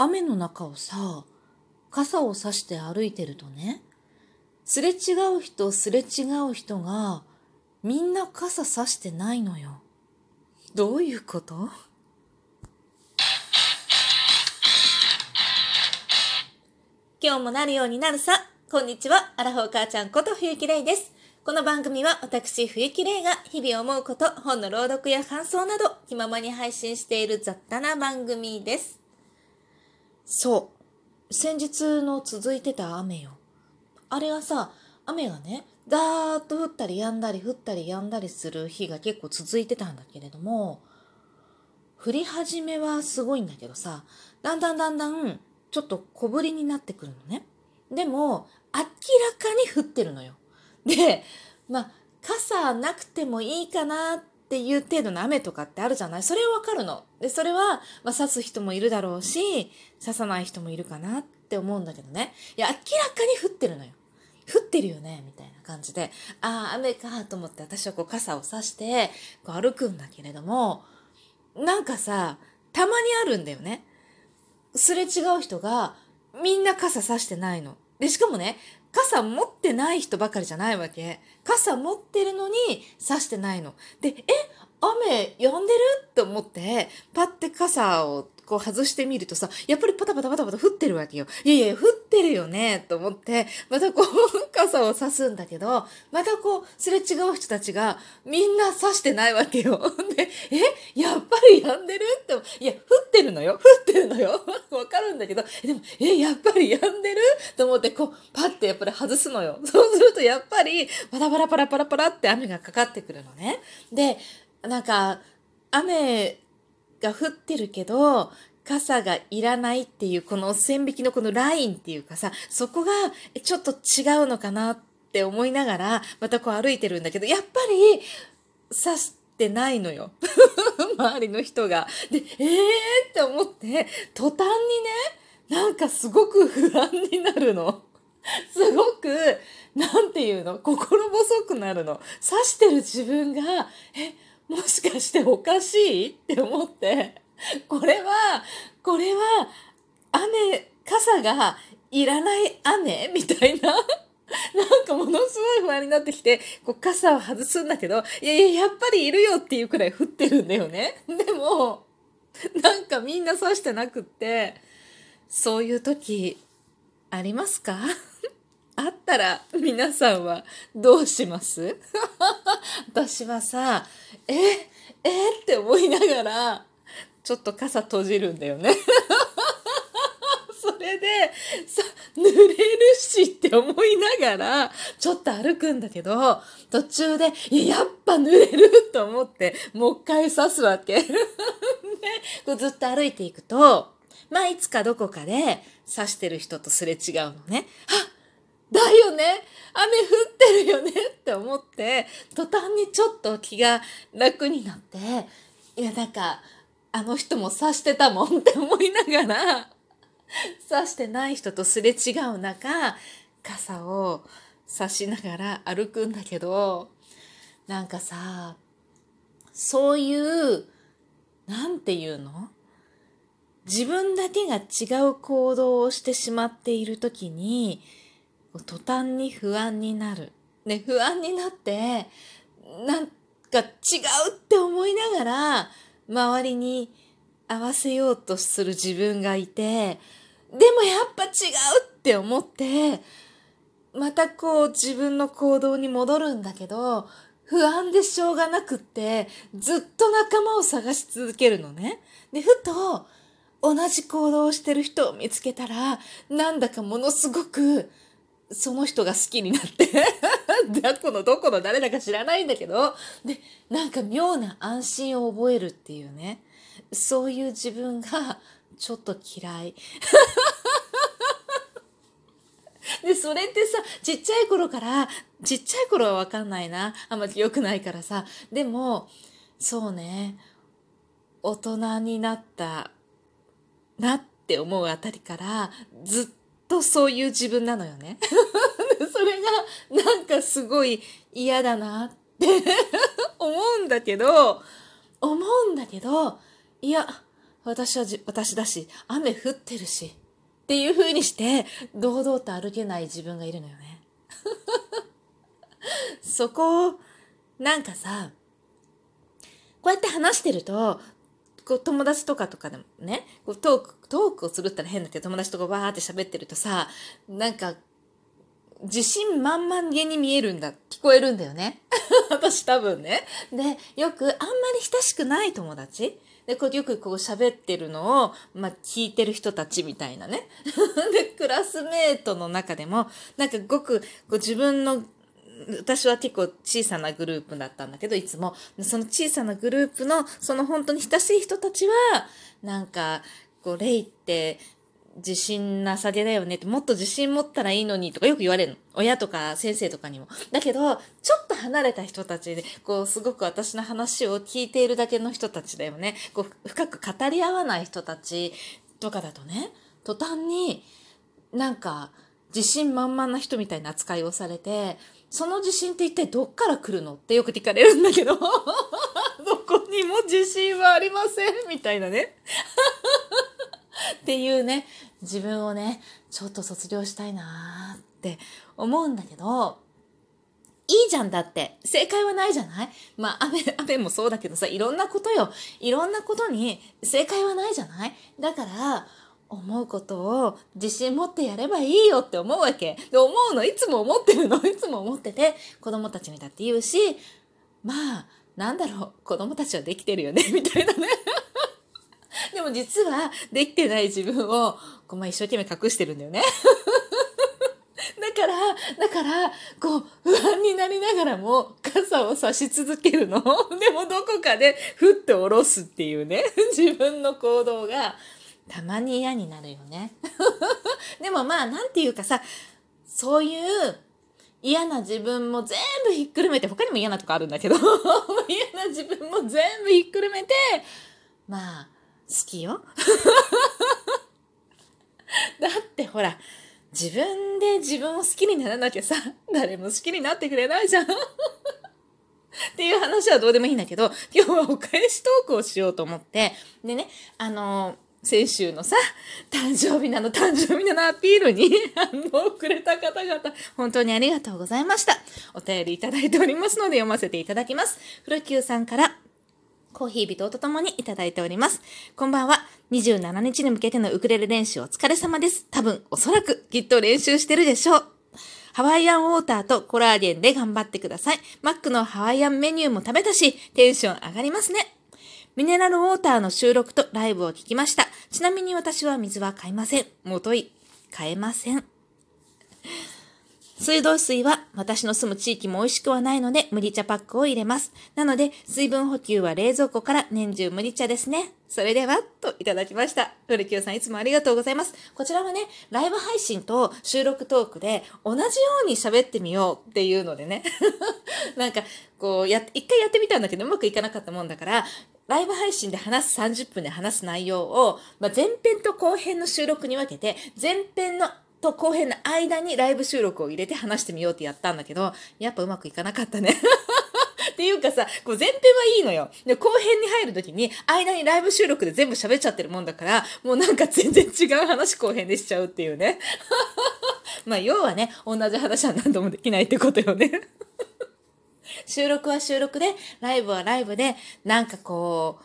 雨の中をさ、傘を差して歩いてるとね、すれ違う人すれ違う人が、みんな傘差してないのよ。どういうこと？今日もなるようになるさ。こんにちは。アラフォー母ちゃんこと冬木玲です。この番組は私冬木玲が日々思うこと、本の朗読や感想など気ままに配信している雑多な番組です。そう。先日の続いてた雨よ。あれはさ、雨がね、ダーッと降ったり止んだり降ったり止んだりする日が結構続いてたんだけれども、降り始めはすごいんだけどさ、だんだんだんだんちょっと小降りになってくるのね。でも、明らかに降ってるのよ。で、まあ、傘なくてもいいかなっっていう程度の雨とかってあるじゃない？それはわかるの。で、それは、まあ、刺す人もいるだろうし、刺さない人もいるかなって思うんだけどね。いや、明らかに降ってるのよ。降ってるよねみたいな感じで、ああ、雨かと思って私はこう傘を差して、こう歩くんだけれども、なんかさ、たまにあるんだよね。すれ違う人が、みんな傘差してないの。で、しかもね、傘持ってない人ばかりじゃないわけ。傘持ってるのに差してないの。で、え、雨止んでる？と思って、パって傘をこう外してみるとさ、やっぱりパタパタパタパタ降ってるわけよ。いやいや、降っってるよね、と思って、またこう、傘を差すんだけど、またこう、すれ違う人たちが、みんな差してないわけよ。で、え、やっぱり止んでる？って、いや、降ってるのよ。降ってるのよ。わかるんだけど、でも、え、やっぱり止んでる？と思って、こう、パッてやっぱり外すのよ。そうすると、やっぱり、パラパラパラパラパラって雨がかかってくるのね。で、なんか、雨が降ってるけど、傘がいらないっていう、この線引きのこのラインっていうかさ、そこがちょっと違うのかなって思いながら、またこう歩いてるんだけど、やっぱり、刺してないのよ。周りの人が。で、えーって思って、途端にね、なんかすごく不安になるの。すごく、なんていうの？心細くなるの。刺してる自分が、え、もしかしておかしい？って思って、これは、これは、雨、傘がいらない雨？みたいな。なんかものすごい不安になってきて、こう傘を外すんだけど、いやいや、やっぱりいるよっていうくらい降ってるんだよね。でも、なんかみんな刺してなくって、そういう時、ありますか？あったら皆さんはどうします？私はさ、え、え？って思いながら、ちょっと傘閉じるんだよね。それで、さ、濡れるしって思いながら、ちょっと歩くんだけど、途中で、いや、やっぱ濡れると思って、もう一回刺すわけ。で、こうずっと歩いていくと、まあ、いつかどこかで刺してる人とすれ違うのね。あだよね雨降ってるよねって思って、途端にちょっと気が楽になって、いや、なんか、あの人も刺してたもんって思いながら、刺してない人とすれ違う中、傘を差しながら歩くんだけど、なんかさ、そういう、なんていうの？自分だけが違う行動をしてしまっているときに、途端に不安になる。ね、不安になって、なんか違うって思いながら、周りに合わせようとする自分がいて、でもやっぱ違うって思って、またこう自分の行動に戻るんだけど、不安でしょうがなくって、ずっと仲間を探し続けるのね。で、ふと、同じ行動をしてる人を見つけたら、なんだかものすごく、その人が好きになって、どこのどこの誰だか知らないんだけど、で、なんか妙な安心を覚えるっていうね、そういう自分がちょっと嫌い。で、それってさ、ちっちゃい頃から、ちっちゃい頃はわかんないな。あんまり良くないからさ。でも、そうね、大人になったなって思うあたりから、ずっとそういう自分なのよね。それがなんかすごい嫌だなって 思うんだけど、思うんだけど、いや、私は私だし、雨降ってるし。っていう風にして、堂々と歩けない自分がいるのよね。そこを、なんかさ、こうやって話してると、こう友達とかとかでもね、こうトーク、トークをするったら変だけど、友達とかバーって喋ってるとさ、なんか、自信満々げに見えるんだ、聞こえるんだよね。私多分ね。で、よくあんまり親しくない友達で、こうよくこう喋ってるのを、まあ、聞いてる人たちみたいなね。で、クラスメートの中でも、なんかごくこう自分の私は結構小さなグループだったんだけど、いつも、その小さなグループの、その本当に親しい人たちは、なんか、こう、レイって自信なさげだよねって、もっと自信持ったらいいのにとかよく言われるの。親とか先生とかにも。だけど、ちょっと離れた人たちで、こう、すごく私の話を聞いているだけの人たちだよね。こう、深く語り合わない人たちとかだとね、途端になんか、自信満々な人みたいな扱いをされて、その自信って一体どっから来るのってよく聞かれるんだけど、どこにも自信はありませんみたいなね。っていうね、自分をね、ちょっと卒業したいなーって思うんだけど、いいじゃんだって。正解はないじゃない？まあ、雨、雨もそうだけどさ、いろんなことよ。いろんなことに正解はないじゃない？だから、思うことを自信持ってやればいいよって思うわけ。で、思うの、いつも思ってるの、いつも思ってて、子供たちにだって言うし、まあ、なんだろう、子供たちはできてるよね、みたいなね。でも実は、できてない自分を、こう、まあ、一生懸命隠してるんだよね。だから、だから、こう、不安になりながらも、傘を差し続けるの。でも、どこかで、ふって下ろすっていうね、自分の行動が、たまに嫌になるよね。でもまあ、なんていうかさ、そういう嫌な自分も全部ひっくるめて、他にも嫌なとこあるんだけど、嫌な自分も全部ひっくるめて、まあ、好きよ。だってほら、自分で自分を好きにならなきゃさ、誰も好きになってくれないじゃん。っていう話はどうでもいいんだけど、今日はお返しトークをしようと思って、でね、あのー先週のさ、誕生日なの、誕生日なのアピールに反応をくれた方々、本当にありがとうございました。お便りいただいておりますので読ませていただきます。古久さんから、コーヒー微糖とともにいただいております。こんばんは。27日に向けてのウクレレ練習お疲れ様です。多分、おそらく、きっと練習してるでしょう。ハワイアンウォーターとコラーゲンで頑張ってください。マックのハワイアンメニューも食べたし、テンション上がりますね。ミネラルウォーターの収録とライブを聞きました。ちなみに私は水は買いません。もとい、買えません。水道水は私の住む地域も美味しくはないので麦茶パックを入れます。なので水分補給は冷蔵庫から年中麦茶ですね。それでは、といただきました。ウルキューさんいつもありがとうございます。こちらはね、ライブ配信と収録トークで同じように喋ってみようっていうのでね。なんか、こう、や、一回やってみたんだけどうまくいかなかったもんだから、ライブ配信で話す30分で話す内容を、まあ、前編と後編の収録に分けて、前編のと後編の間にライブ収録を入れて話してみようってやったんだけど、やっぱうまくいかなかったね。っていうかさ、こう前編はいいのよ。で、後編に入るときに、間にライブ収録で全部喋っちゃってるもんだから、もうなんか全然違う話後編でしちゃうっていうね。まあ、要はね、同じ話は何度もできないってことよね。収録は収録で、ライブはライブで、なんかこ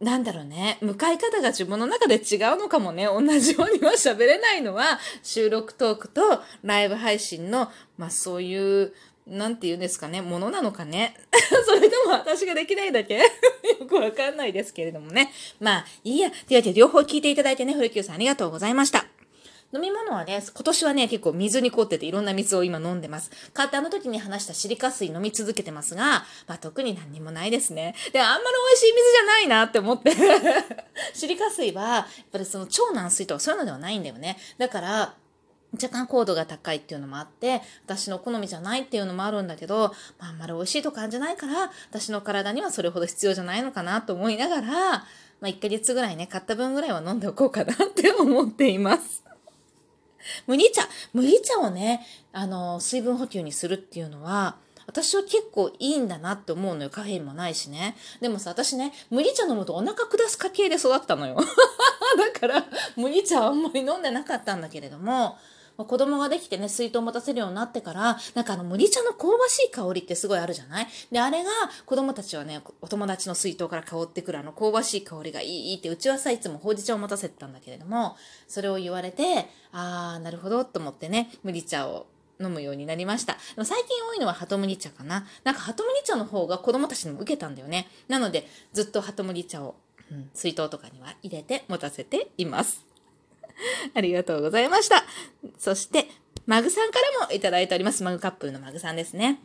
う、なんだろうね、向かい方が自分の中で違うのかもね、同じようには喋れないのは、収録トークとライブ配信の、まあそういう、なんて言うんですかね、ものなのかね。それとも私ができないだけ？よくわかんないですけれどもね。まあ、いいや。というわけで、両方聞いていただいてね、古木さんありがとうございました。飲み物はね、今年はね、結構水に凍ってていろんな水を今飲んでます。買ってあの時に話したシリカ水飲み続けてますが、まあ特に何にもないですね。で、あんまり美味しい水じゃないなって思って シリカ水は、やっぱりその超軟水とかそういうのではないんだよね。だから、若干高度が高いっていうのもあって、私の好みじゃないっていうのもあるんだけど、まあ、あんまり美味しいと感じないから、私の体にはそれほど必要じゃないのかなと思いながら、まあ、1ヶ月ぐらいね、買った分ぐらいは飲んでおこうかなって思っています。麦茶、麦茶をね、あの、水分補給にするっていうのは、私は結構いいんだなって思うのよ。カフェインもないしね。でもさ、私ね、麦茶飲むとお腹下す家系で育ったのよ。だから、麦茶はあんまり飲んでなかったんだけれども、子供ができてね、水筒を持たせるようになってから、なんかあの麦茶の香ばしい香りってすごいあるじゃない？で、あれが子供たちはね、お友達の水筒から香ってくるあの香ばしい香りがいいって、うちはさ、いつもほうじ茶を持たせてたんだけれども、それを言われて、あー、なるほどと思ってね、麦茶を飲むようになりました。最近多いのはハトムギ茶かな。なんかハトムギ茶の方が子供たちにも受けたんだよね。なので、ずっとハトムギ茶を、うん、水筒とかには入れて持たせています。ありがとうございました。そして、マグさんからもいただいております。マグカップルのマグさんですね。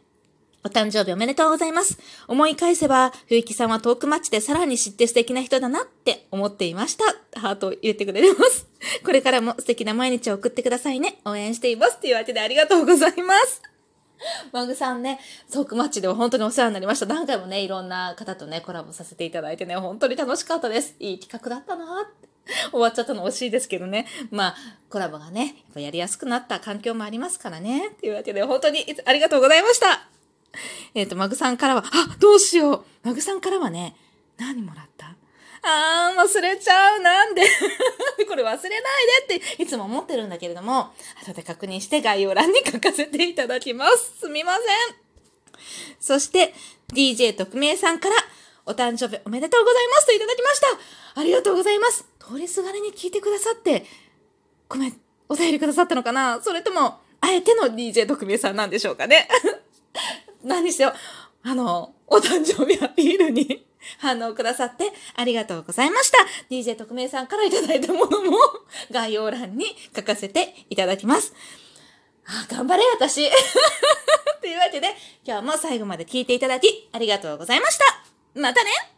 お誕生日おめでとうございます。思い返せば、冬木さんはトークマッチでさらに知って素敵な人だなって思っていました。ハートを入れてくれます。これからも素敵な毎日を送ってくださいね。応援しています。というわけでありがとうございます。マグさんね、トークマッチでは本当にお世話になりました。何回もね、いろんな方とね、コラボさせていただいてね、本当に楽しかったです。いい企画だったなって。終わっちゃったの惜しいですけどね。まあ、コラボがね、やっぱやりやすくなった環境もありますからね。というわけで、本当にありがとうございました。えっ、ー、と、マグさんからは、あ、どうしよう。マグさんからはね、何もらった？あー、忘れちゃう。なんで？これ忘れないでっていつも思ってるんだけれども、後で確認して概要欄に書かせていただきます。すみません。そして、DJ 特命さんから、お誕生日おめでとうございますといただきました。ありがとうございます。通りすがりに聞いてくださって、ごめん、お便りくださったのかな？それとも、あえての DJ 特命さんなんでしょうかね？何にしてよ、あの、お誕生日アピールに反応くださってありがとうございました。DJ 特命さんからいただいたものも 概要欄に書かせていただきます。あ、頑張れ、私。というわけで、今日も最後まで聞いていただきありがとうございました。またね。